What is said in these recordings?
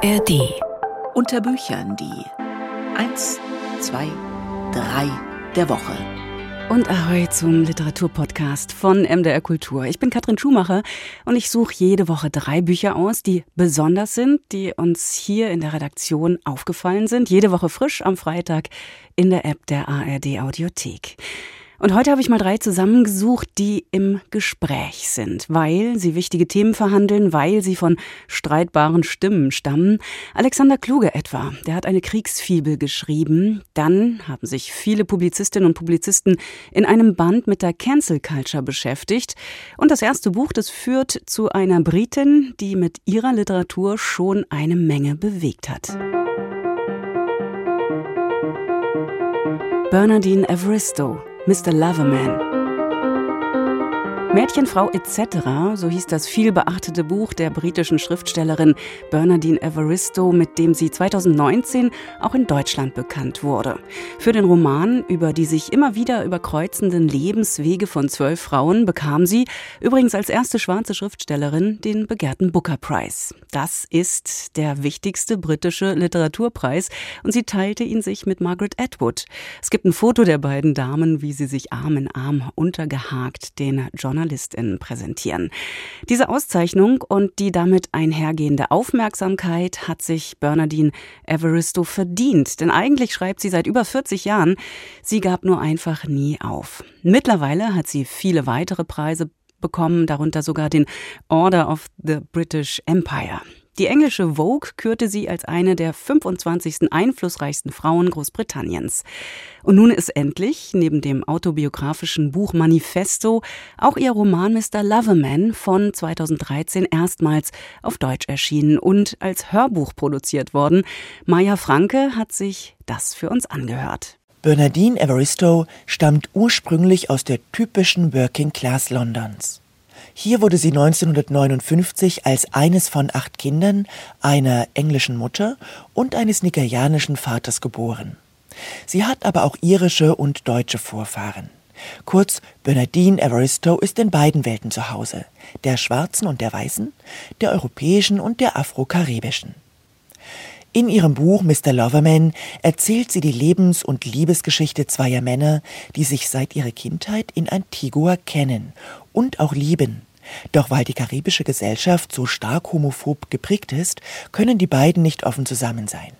ARD. Unter Büchern die 1, 2, 3 der Woche. Und Ahoi zum Literaturpodcast von MDR Kultur. Ich bin Katrin Schumacher und ich suche jede Woche drei Bücher aus, die besonders sind, die uns hier in der Redaktion aufgefallen sind. Jede Woche frisch am Freitag in der App der ARD Audiothek. Und heute habe ich mal drei zusammengesucht, die im Gespräch sind, weil sie wichtige Themen verhandeln, weil sie von streitbaren Stimmen stammen. Alexander Kluge etwa, der hat eine Kriegsfibel geschrieben. Dann haben sich viele Publizistinnen und Publizisten in einem Band mit der Cancel Culture beschäftigt. Und das erste Buch, das führt zu einer Britin, die mit ihrer Literatur schon eine Menge bewegt hat. Bernardine Evaristo Mr. Loverman. Mädchen, Frau etc., so hieß das viel beachtete Buch der britischen Schriftstellerin Bernardine Evaristo, mit dem sie 2019 auch in Deutschland bekannt wurde. Für den Roman über die sich immer wieder überkreuzenden Lebenswege von zwölf Frauen bekam sie, übrigens als erste schwarze Schriftstellerin, den begehrten Booker Prize. Das ist der wichtigste britische Literaturpreis und sie teilte ihn sich mit Margaret Atwood. Es gibt ein Foto der beiden Damen, wie sie sich Arm in Arm untergehakt den John JournalistInnen präsentieren. Diese Auszeichnung und die damit einhergehende Aufmerksamkeit hat sich Bernardine Evaristo verdient, denn eigentlich schreibt sie seit über 40 Jahren, sie gab nur einfach nie auf. Mittlerweile hat sie viele weitere Preise bekommen, darunter sogar den Order of the British Empire. Die englische Vogue kürte sie als eine der 25. einflussreichsten Frauen Großbritanniens. Und nun ist endlich, neben dem autobiografischen Buch Manifesto, auch ihr Roman Mr. Loverman von 2013 erstmals auf Deutsch erschienen und als Hörbuch produziert worden. Maya Franke hat sich das für uns angehört. Bernardine Evaristo stammt ursprünglich aus der typischen Working Class Londons. Hier wurde sie 1959 als eines von acht Kindern einer englischen Mutter und eines nigerianischen Vaters geboren. Sie hat aber auch irische und deutsche Vorfahren. Kurz, Bernardine Evaristo ist in beiden Welten zu Hause, der schwarzen und der weißen, der europäischen und der afro-karibischen. In ihrem Buch Mr. Loverman erzählt sie die Lebens- und Liebesgeschichte zweier Männer, die sich seit ihrer Kindheit in Antigua kennen und auch lieben. Doch weil die karibische Gesellschaft so stark homophob geprägt ist, können die beiden nicht offen zusammen sein.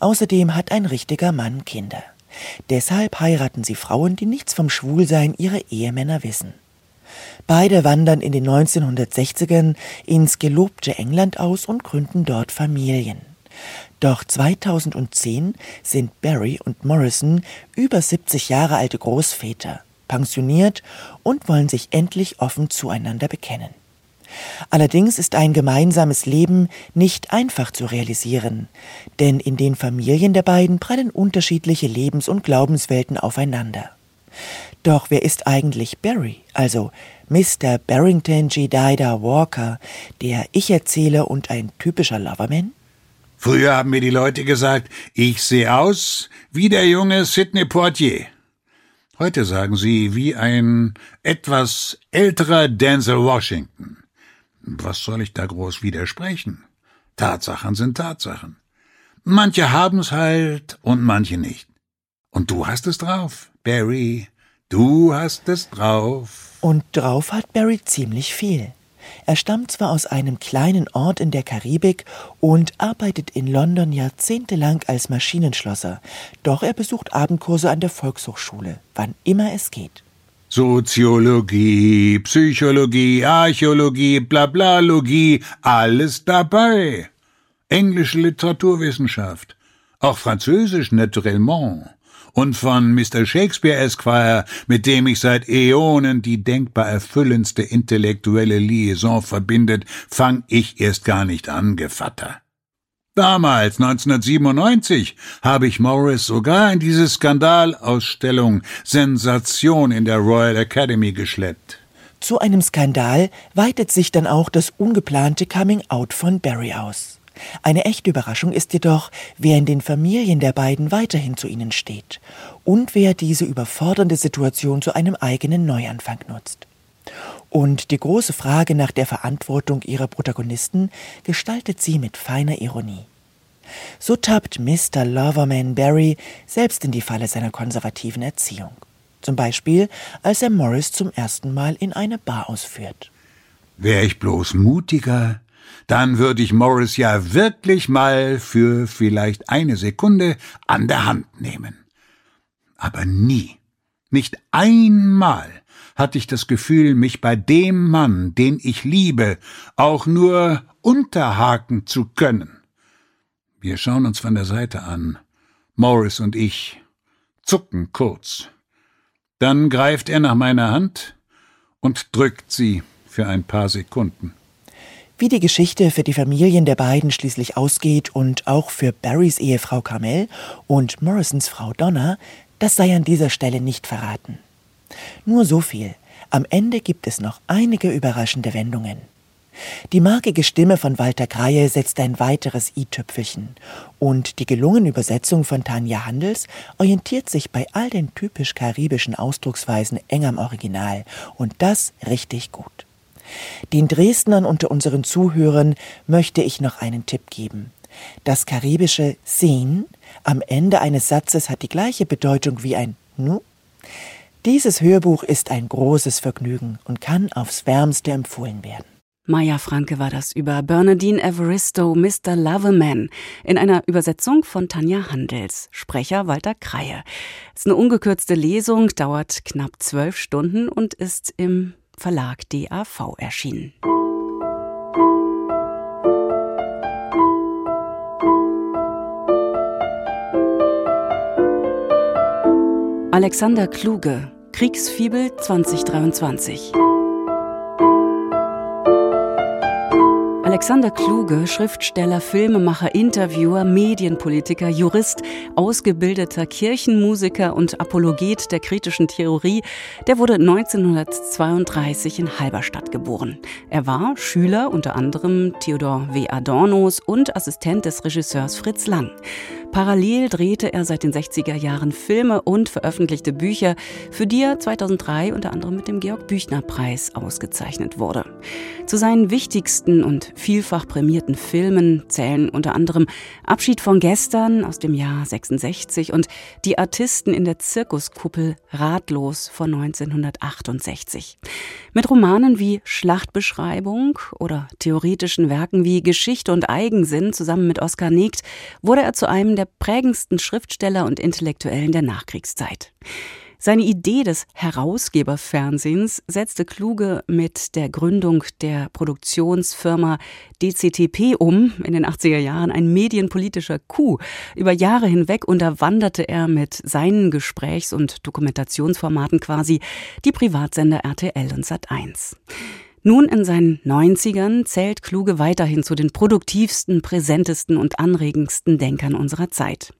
Außerdem hat ein richtiger Mann Kinder. Deshalb heiraten sie Frauen, die nichts vom Schwulsein ihrer Ehemänner wissen. Beide wandern in den 1960ern ins gelobte England aus und gründen dort Familien. Doch 2010 sind Barry und Morrison über 70 Jahre alte Großväter pensioniert und wollen sich endlich offen zueinander bekennen. Allerdings ist ein gemeinsames Leben nicht einfach zu realisieren, denn in den Familien der beiden prallen unterschiedliche Lebens- und Glaubenswelten aufeinander. Doch wer ist eigentlich Barry, also Mr. Barrington Jedida Walker, der Ich-Erzähler und ein typischer Loverman? Früher haben mir die Leute gesagt, ich sehe aus wie der junge Sidney Portier. Heute sagen sie wie ein etwas älterer Denzel Washington. Was soll ich da groß widersprechen? Tatsachen sind Tatsachen. Manche haben's halt und manche nicht. Und du hast es drauf, Barry. Du hast es drauf. Und drauf hat Barry ziemlich viel. Er stammt zwar aus einem kleinen Ort in der Karibik und arbeitet in London jahrzehntelang als Maschinenschlosser, doch er besucht Abendkurse an der Volkshochschule, wann immer es geht. Soziologie, Psychologie, Archäologie, Blablalogie, alles dabei. Englische Literaturwissenschaft, auch Französisch naturellement und von Mr. Shakespeare Esquire, mit dem ich seit Äonen die denkbar erfüllendste intellektuelle Liaison verbindet, fang ich erst gar nicht an, Gevatter. Damals, 1997, habe ich Morris sogar in diese Skandalausstellung Sensation in der Royal Academy geschleppt. Zu einem Skandal weitet sich dann auch das ungeplante Coming-out von Barry aus. Eine echte Überraschung ist jedoch, wer in den Familien der beiden weiterhin zu ihnen steht und wer diese überfordernde Situation zu einem eigenen Neuanfang nutzt. Und die große Frage nach der Verantwortung ihrer Protagonisten gestaltet sie mit feiner Ironie. So tappt Mr. Loverman Barry selbst in die Falle seiner konservativen Erziehung. Zum Beispiel, als er Morris zum ersten Mal in eine Bar ausführt. Wär ich bloß mutiger, dann würde ich Morris ja wirklich mal für vielleicht eine Sekunde an der Hand nehmen. Aber nie, nicht einmal hatte ich das Gefühl, mich bei dem Mann, den ich liebe, auch nur unterhaken zu können. Wir schauen uns von der Seite an, Morris und ich, zucken kurz. Dann greift er nach meiner Hand und drückt sie für ein paar Sekunden. Wie die Geschichte für die Familien der beiden schließlich ausgeht und auch für Barrys Ehefrau Carmel und Morrisons Frau Donna, das sei an dieser Stelle nicht verraten. Nur so viel. Am Ende gibt es noch einige überraschende Wendungen. Die markige Stimme von Walter Kreie setzt ein weiteres i-Tüpfelchen und die gelungene Übersetzung von Tanja Handels orientiert sich bei all den typisch karibischen Ausdrucksweisen eng am Original und das richtig gut. Den Dresdnern unter unseren Zuhörern möchte ich noch einen Tipp geben. Das karibische sehen am Ende eines Satzes hat die gleiche Bedeutung wie ein nu. Dieses Hörbuch ist ein großes Vergnügen und kann aufs wärmste empfohlen werden. Maya Franke war das über Bernadine Evaristo, Mr. Loverman, in einer Übersetzung von Tanja Handels, Sprecher Walter Kreie. Es ist eine ungekürzte Lesung, dauert knapp zwölf Stunden und ist im Verlag DAV erschienen. Alexander Kluge, Kriegsfibel 2023. Alexander Kluge, Schriftsteller, Filmemacher, Interviewer, Medienpolitiker, Jurist, ausgebildeter Kirchenmusiker und Apologet der kritischen Theorie, der wurde 1932 in Halberstadt geboren. Er war Schüler unter anderem Theodor W. Adornos und Assistent des Regisseurs Fritz Lang. Parallel drehte er seit den 60er Jahren Filme und veröffentlichte Bücher, für die er 2003 unter anderem mit dem Georg Büchner Preis ausgezeichnet wurde. Zu seinen wichtigsten und vielfach prämierten Filmen zählen unter anderem Abschied von gestern aus dem Jahr 66 und Die Artisten in der Zirkuskuppel Ratlos von 1968. Mit Romanen wie Schlachtbeschreibung oder theoretischen Werken wie Geschichte und Eigensinn zusammen mit Oskar Negt wurde er zu einem der der prägendsten Schriftsteller und Intellektuellen der Nachkriegszeit. Seine Idee des Herausgeberfernsehens setzte Kluge mit der Gründung der Produktionsfirma DCTP um, in den 80er Jahren ein medienpolitischer Coup. Über Jahre hinweg unterwanderte er mit seinen Gesprächs- und Dokumentationsformaten quasi die Privatsender RTL und Sat1. Nun in seinen 90ern zählt Kluge weiterhin zu den produktivsten, präsentesten und anregendsten Denkern unserer Zeit.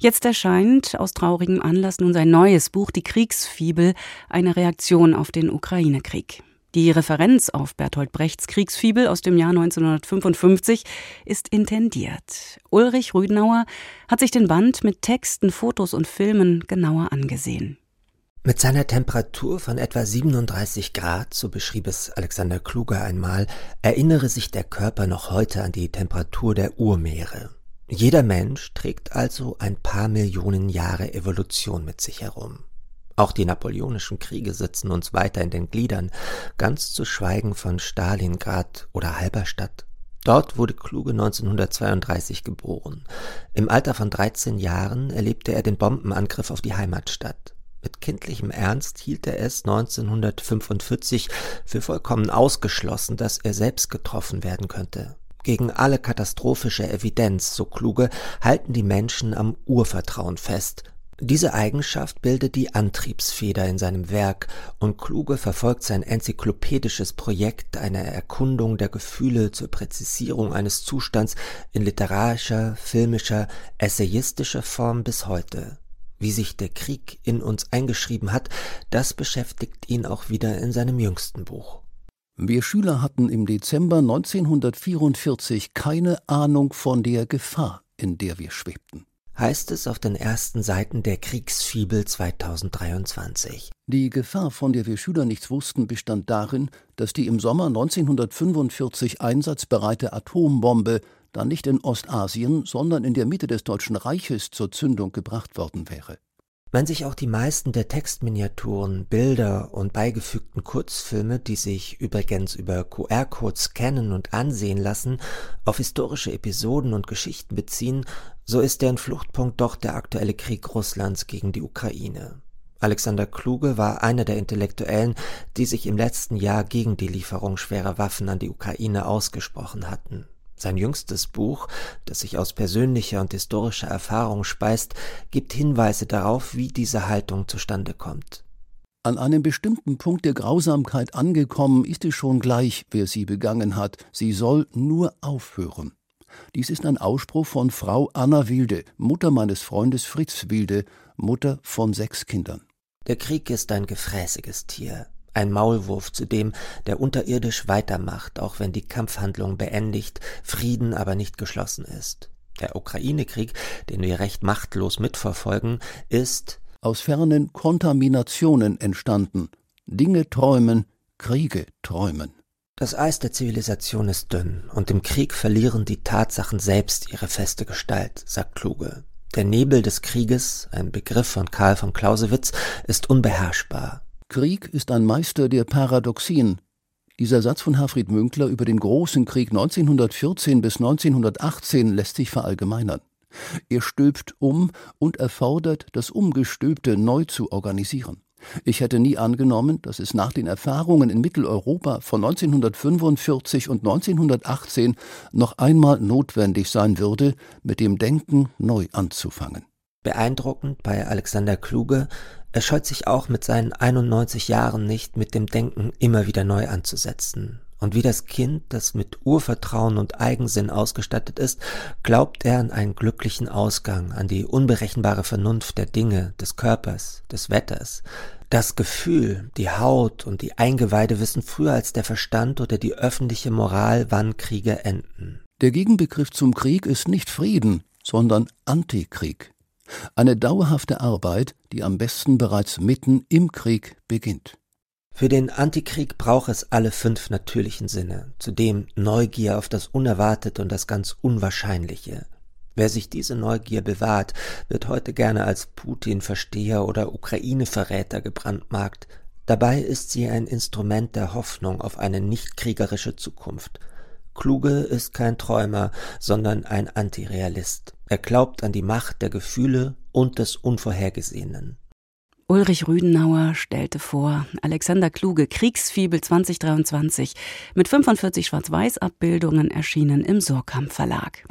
Jetzt erscheint aus traurigem Anlass nun sein neues Buch Die Kriegsfibel, eine Reaktion auf den Ukraine-Krieg. Die Referenz auf Bertolt Brechts Kriegsfibel aus dem Jahr 1955 ist intendiert. Ulrich Rüdenauer hat sich den Band mit Texten, Fotos und Filmen genauer angesehen. Mit seiner Temperatur von etwa 37 Grad, so beschrieb es Alexander Kluger einmal, erinnere sich der Körper noch heute an die Temperatur der Urmeere. Jeder Mensch trägt also ein paar Millionen Jahre Evolution mit sich herum. Auch die napoleonischen Kriege sitzen uns weiter in den Gliedern, ganz zu schweigen von Stalingrad oder Halberstadt. Dort wurde Kluge 1932 geboren. Im Alter von 13 Jahren erlebte er den Bombenangriff auf die Heimatstadt. Mit kindlichem Ernst hielt er es 1945 für vollkommen ausgeschlossen, dass er selbst getroffen werden könnte. Gegen alle katastrophische Evidenz, so kluge, halten die Menschen am Urvertrauen fest. Diese Eigenschaft bildet die Antriebsfeder in seinem Werk, und Kluge verfolgt sein enzyklopädisches Projekt einer Erkundung der Gefühle zur Präzisierung eines Zustands in literarischer, filmischer, essayistischer Form bis heute. Wie sich der Krieg in uns eingeschrieben hat, das beschäftigt ihn auch wieder in seinem jüngsten Buch. Wir Schüler hatten im Dezember 1944 keine Ahnung von der Gefahr, in der wir schwebten. heißt es auf den ersten Seiten der Kriegsfibel 2023. Die Gefahr, von der wir Schüler nichts wussten, bestand darin, dass die im Sommer 1945 einsatzbereite Atombombe dann nicht in Ostasien, sondern in der Mitte des Deutschen Reiches zur Zündung gebracht worden wäre. Wenn sich auch die meisten der Textminiaturen, Bilder und beigefügten Kurzfilme, die sich übrigens über QR-Codes scannen und ansehen lassen, auf historische Episoden und Geschichten beziehen, so ist deren Fluchtpunkt doch der aktuelle Krieg Russlands gegen die Ukraine. Alexander Kluge war einer der Intellektuellen, die sich im letzten Jahr gegen die Lieferung schwerer Waffen an die Ukraine ausgesprochen hatten. Sein jüngstes Buch, das sich aus persönlicher und historischer Erfahrung speist, gibt Hinweise darauf, wie diese Haltung zustande kommt. An einem bestimmten Punkt der Grausamkeit angekommen, ist es schon gleich, wer sie begangen hat. Sie soll nur aufhören. Dies ist ein Ausspruch von Frau Anna Wilde, Mutter meines Freundes Fritz Wilde, Mutter von sechs Kindern. Der Krieg ist ein gefräßiges Tier ein Maulwurf, zu dem, der unterirdisch weitermacht, auch wenn die Kampfhandlung beendigt, Frieden aber nicht geschlossen ist. Der Ukraine-Krieg, den wir recht machtlos mitverfolgen, ist aus fernen Kontaminationen entstanden. Dinge träumen, Kriege träumen. Das Eis der Zivilisation ist dünn, und im Krieg verlieren die Tatsachen selbst ihre feste Gestalt, sagt Kluge. Der Nebel des Krieges, ein Begriff von Karl von Clausewitz, ist unbeherrschbar. Krieg ist ein Meister der Paradoxien. Dieser Satz von Herfried Münkler über den großen Krieg 1914 bis 1918 lässt sich verallgemeinern. Er stülpt um und erfordert, das Umgestülpte neu zu organisieren. Ich hätte nie angenommen, dass es nach den Erfahrungen in Mitteleuropa von 1945 und 1918 noch einmal notwendig sein würde, mit dem Denken neu anzufangen. Beeindruckend bei Alexander Kluge er scheut sich auch mit seinen 91 Jahren nicht, mit dem Denken immer wieder neu anzusetzen. Und wie das Kind, das mit Urvertrauen und Eigensinn ausgestattet ist, glaubt er an einen glücklichen Ausgang, an die unberechenbare Vernunft der Dinge, des Körpers, des Wetters. Das Gefühl, die Haut und die Eingeweide wissen früher als der Verstand oder die öffentliche Moral, wann Kriege enden. Der Gegenbegriff zum Krieg ist nicht Frieden, sondern Antikrieg. Eine dauerhafte Arbeit, die am besten bereits mitten im Krieg beginnt. Für den Antikrieg braucht es alle fünf natürlichen Sinne, zudem Neugier auf das Unerwartete und das ganz Unwahrscheinliche. Wer sich diese Neugier bewahrt, wird heute gerne als Putin-Versteher oder Ukraine-Verräter gebrandmarkt. Dabei ist sie ein Instrument der Hoffnung auf eine nicht kriegerische Zukunft. Kluge ist kein Träumer, sondern ein Antirealist. Er glaubt an die Macht der Gefühle und des Unvorhergesehenen. Ulrich Rüdenauer stellte vor, Alexander Kluge, Kriegsfibel 2023, mit 45 Schwarz-Weiß-Abbildungen erschienen im Surkamp Verlag.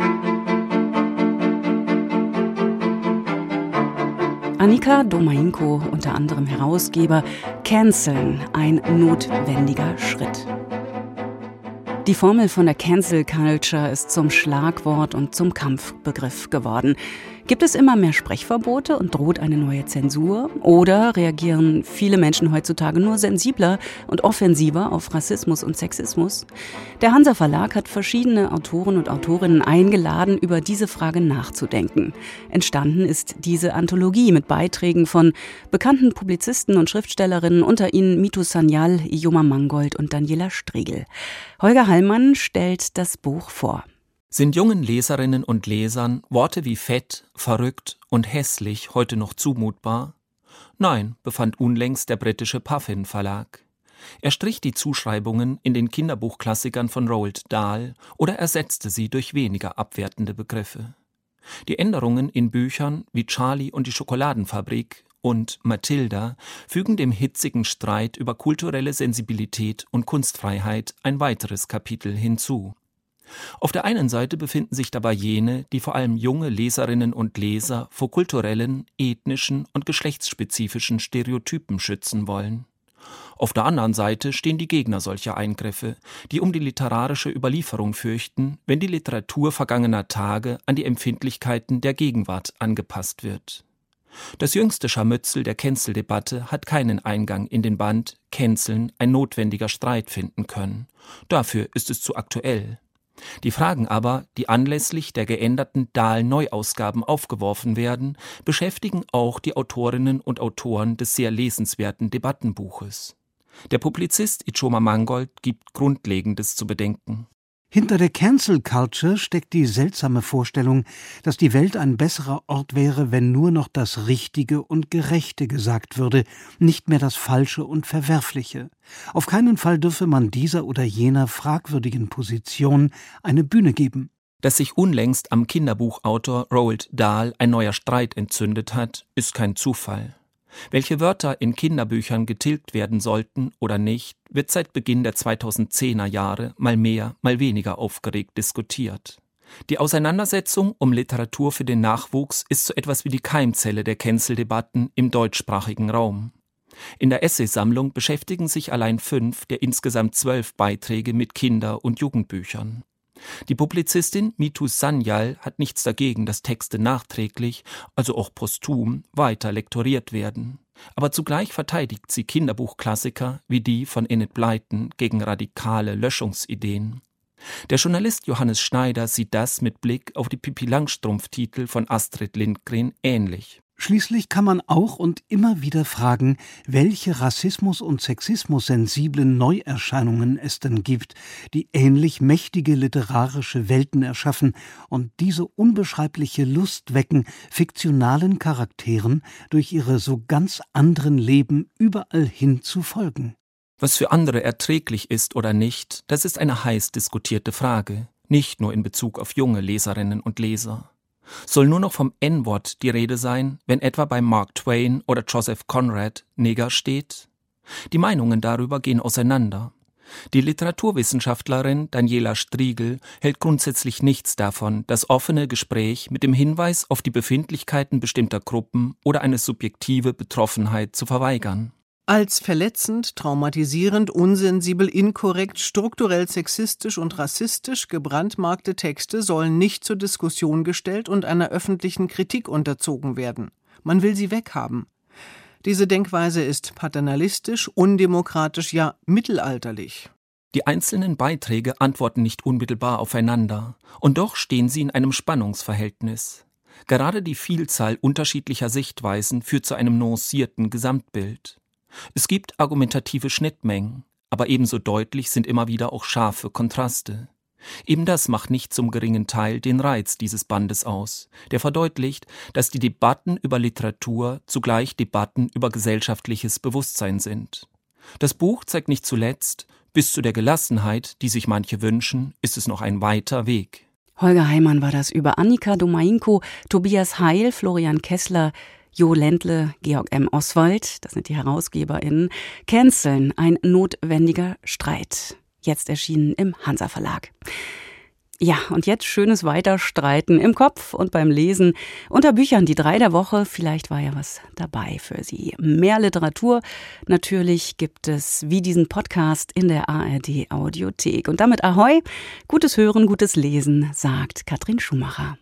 Annika Domainko, unter anderem Herausgeber, Canceln, ein notwendiger Schritt. Die Formel von der Cancel Culture ist zum Schlagwort und zum Kampfbegriff geworden. Gibt es immer mehr Sprechverbote und droht eine neue Zensur? Oder reagieren viele Menschen heutzutage nur sensibler und offensiver auf Rassismus und Sexismus? Der Hansa Verlag hat verschiedene Autoren und Autorinnen eingeladen, über diese Frage nachzudenken. Entstanden ist diese Anthologie mit Beiträgen von bekannten Publizisten und Schriftstellerinnen, unter ihnen Mitu Sanyal, Ioma Mangold und Daniela Striegel. Holger Hallmann stellt das Buch vor. Sind jungen Leserinnen und Lesern Worte wie fett, verrückt und hässlich heute noch zumutbar? Nein, befand unlängst der britische Puffin Verlag. Er strich die Zuschreibungen in den Kinderbuchklassikern von Roald Dahl oder ersetzte sie durch weniger abwertende Begriffe. Die Änderungen in Büchern wie Charlie und die Schokoladenfabrik und Matilda fügen dem hitzigen Streit über kulturelle Sensibilität und Kunstfreiheit ein weiteres Kapitel hinzu. Auf der einen Seite befinden sich dabei jene, die vor allem junge Leserinnen und Leser vor kulturellen, ethnischen und geschlechtsspezifischen Stereotypen schützen wollen. Auf der anderen Seite stehen die Gegner solcher Eingriffe, die um die literarische Überlieferung fürchten, wenn die Literatur vergangener Tage an die Empfindlichkeiten der Gegenwart angepasst wird. Das jüngste Scharmützel der Cancel-Debatte hat keinen Eingang in den Band Canceln ein notwendiger Streit finden können. Dafür ist es zu aktuell. Die Fragen aber, die anlässlich der geänderten Dahl-Neuausgaben aufgeworfen werden, beschäftigen auch die Autorinnen und Autoren des sehr lesenswerten Debattenbuches. Der Publizist Ichoma Mangold gibt Grundlegendes zu bedenken. Hinter der Cancel Culture steckt die seltsame Vorstellung, dass die Welt ein besserer Ort wäre, wenn nur noch das Richtige und Gerechte gesagt würde, nicht mehr das Falsche und Verwerfliche. Auf keinen Fall dürfe man dieser oder jener fragwürdigen Position eine Bühne geben. Dass sich unlängst am Kinderbuchautor Roald Dahl ein neuer Streit entzündet hat, ist kein Zufall. Welche Wörter in Kinderbüchern getilgt werden sollten oder nicht, wird seit Beginn der 2010er Jahre mal mehr, mal weniger aufgeregt diskutiert. Die Auseinandersetzung um Literatur für den Nachwuchs ist so etwas wie die Keimzelle der Cancel-Debatten im deutschsprachigen Raum. In der Essaysammlung beschäftigen sich allein fünf der insgesamt zwölf Beiträge mit Kinder- und Jugendbüchern. Die Publizistin Mitu Sanyal hat nichts dagegen, dass Texte nachträglich, also auch posthum, weiter lektoriert werden. Aber zugleich verteidigt sie Kinderbuchklassiker wie die von Enid Blyton gegen radikale Löschungsideen. Der Journalist Johannes Schneider sieht das mit Blick auf die Pippi Langstrumpf-Titel von Astrid Lindgren ähnlich. Schließlich kann man auch und immer wieder fragen, welche Rassismus- und Sexismus-sensiblen Neuerscheinungen es denn gibt, die ähnlich mächtige literarische Welten erschaffen und diese unbeschreibliche Lust wecken, fiktionalen Charakteren durch ihre so ganz anderen Leben überall hin zu folgen. Was für andere erträglich ist oder nicht, das ist eine heiß diskutierte Frage, nicht nur in Bezug auf junge Leserinnen und Leser. Soll nur noch vom N-Wort die Rede sein, wenn etwa bei Mark Twain oder Joseph Conrad Neger steht? Die Meinungen darüber gehen auseinander. Die Literaturwissenschaftlerin Daniela Striegel hält grundsätzlich nichts davon, das offene Gespräch mit dem Hinweis auf die Befindlichkeiten bestimmter Gruppen oder eine subjektive Betroffenheit zu verweigern als verletzend, traumatisierend, unsensibel, inkorrekt, strukturell sexistisch und rassistisch gebrandmarkte Texte sollen nicht zur Diskussion gestellt und einer öffentlichen Kritik unterzogen werden. Man will sie weghaben. Diese Denkweise ist paternalistisch, undemokratisch, ja mittelalterlich. Die einzelnen Beiträge antworten nicht unmittelbar aufeinander, und doch stehen sie in einem Spannungsverhältnis. Gerade die Vielzahl unterschiedlicher Sichtweisen führt zu einem nuancierten Gesamtbild. Es gibt argumentative Schnittmengen, aber ebenso deutlich sind immer wieder auch scharfe Kontraste. Eben das macht nicht zum geringen Teil den Reiz dieses Bandes aus, der verdeutlicht, dass die Debatten über Literatur zugleich Debatten über gesellschaftliches Bewusstsein sind. Das Buch zeigt nicht zuletzt, bis zu der Gelassenheit, die sich manche wünschen, ist es noch ein weiter Weg. Holger Heimann war das über Annika Domainko, Tobias Heil, Florian Kessler, Jo Ländle, Georg M. Oswald, das sind die HerausgeberInnen, canceln ein notwendiger Streit. Jetzt erschienen im Hansa Verlag. Ja, und jetzt schönes Weiterstreiten im Kopf und beim Lesen unter Büchern die drei der Woche. Vielleicht war ja was dabei für Sie. Mehr Literatur natürlich gibt es wie diesen Podcast in der ARD Audiothek. Und damit Ahoi, gutes Hören, gutes Lesen, sagt Katrin Schumacher.